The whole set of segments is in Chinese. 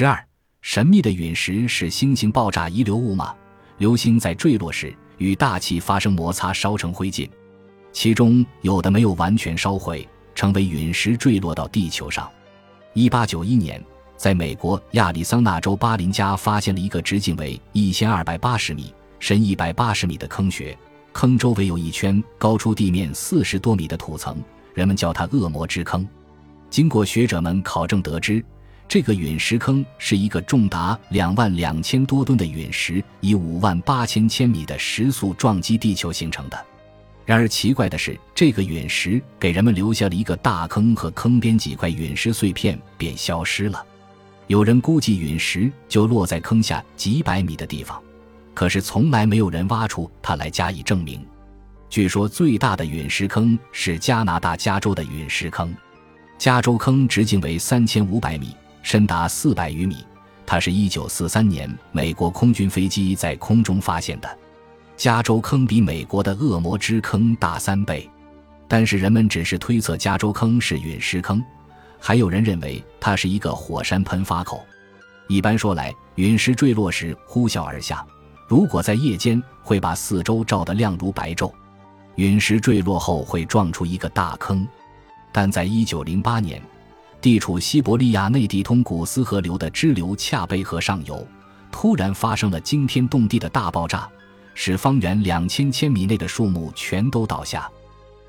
十二，神秘的陨石是星星爆炸遗留物吗？流星在坠落时与大气发生摩擦，烧成灰烬，其中有的没有完全烧毁，成为陨石坠落到地球上。一八九一年，在美国亚利桑那州巴林加发现了一个直径为一千二百八十米、深一百八十米的坑穴，坑周围有一圈高出地面四十多米的土层，人们叫它“恶魔之坑”。经过学者们考证得知。这个陨石坑是一个重达两万两千多吨的陨石，以五万八千千米的时速撞击地球形成的。然而奇怪的是，这个陨石给人们留下了一个大坑和坑边几块陨石碎片便消失了。有人估计陨石就落在坑下几百米的地方，可是从来没有人挖出它来加以证明。据说最大的陨石坑是加拿大加州的陨石坑，加州坑直径为三千五百米。深达四百余米，它是一九四三年美国空军飞机在空中发现的。加州坑比美国的恶魔之坑大三倍，但是人们只是推测加州坑是陨石坑，还有人认为它是一个火山喷发口。一般说来，陨石坠落时呼啸而下，如果在夜间会把四周照得亮如白昼。陨石坠落后会撞出一个大坑，但在一九零八年。地处西伯利亚内地通古斯河流的支流恰贝河上游，突然发生了惊天动地的大爆炸，使方圆两千千米内的树木全都倒下，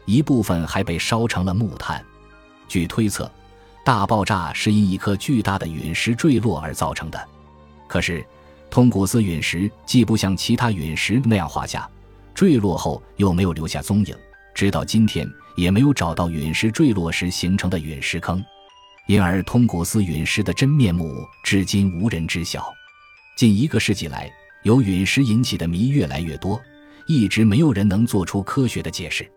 一部分还被烧成了木炭。据推测，大爆炸是因一颗巨大的陨石坠落而造成的。可是，通古斯陨石既不像其他陨石那样滑下，坠落后又没有留下踪影，直到今天也没有找到陨石坠落时形成的陨石坑。因而，通古斯陨石的真面目至今无人知晓。近一个世纪来，由陨石引起的谜越来越多，一直没有人能做出科学的解释。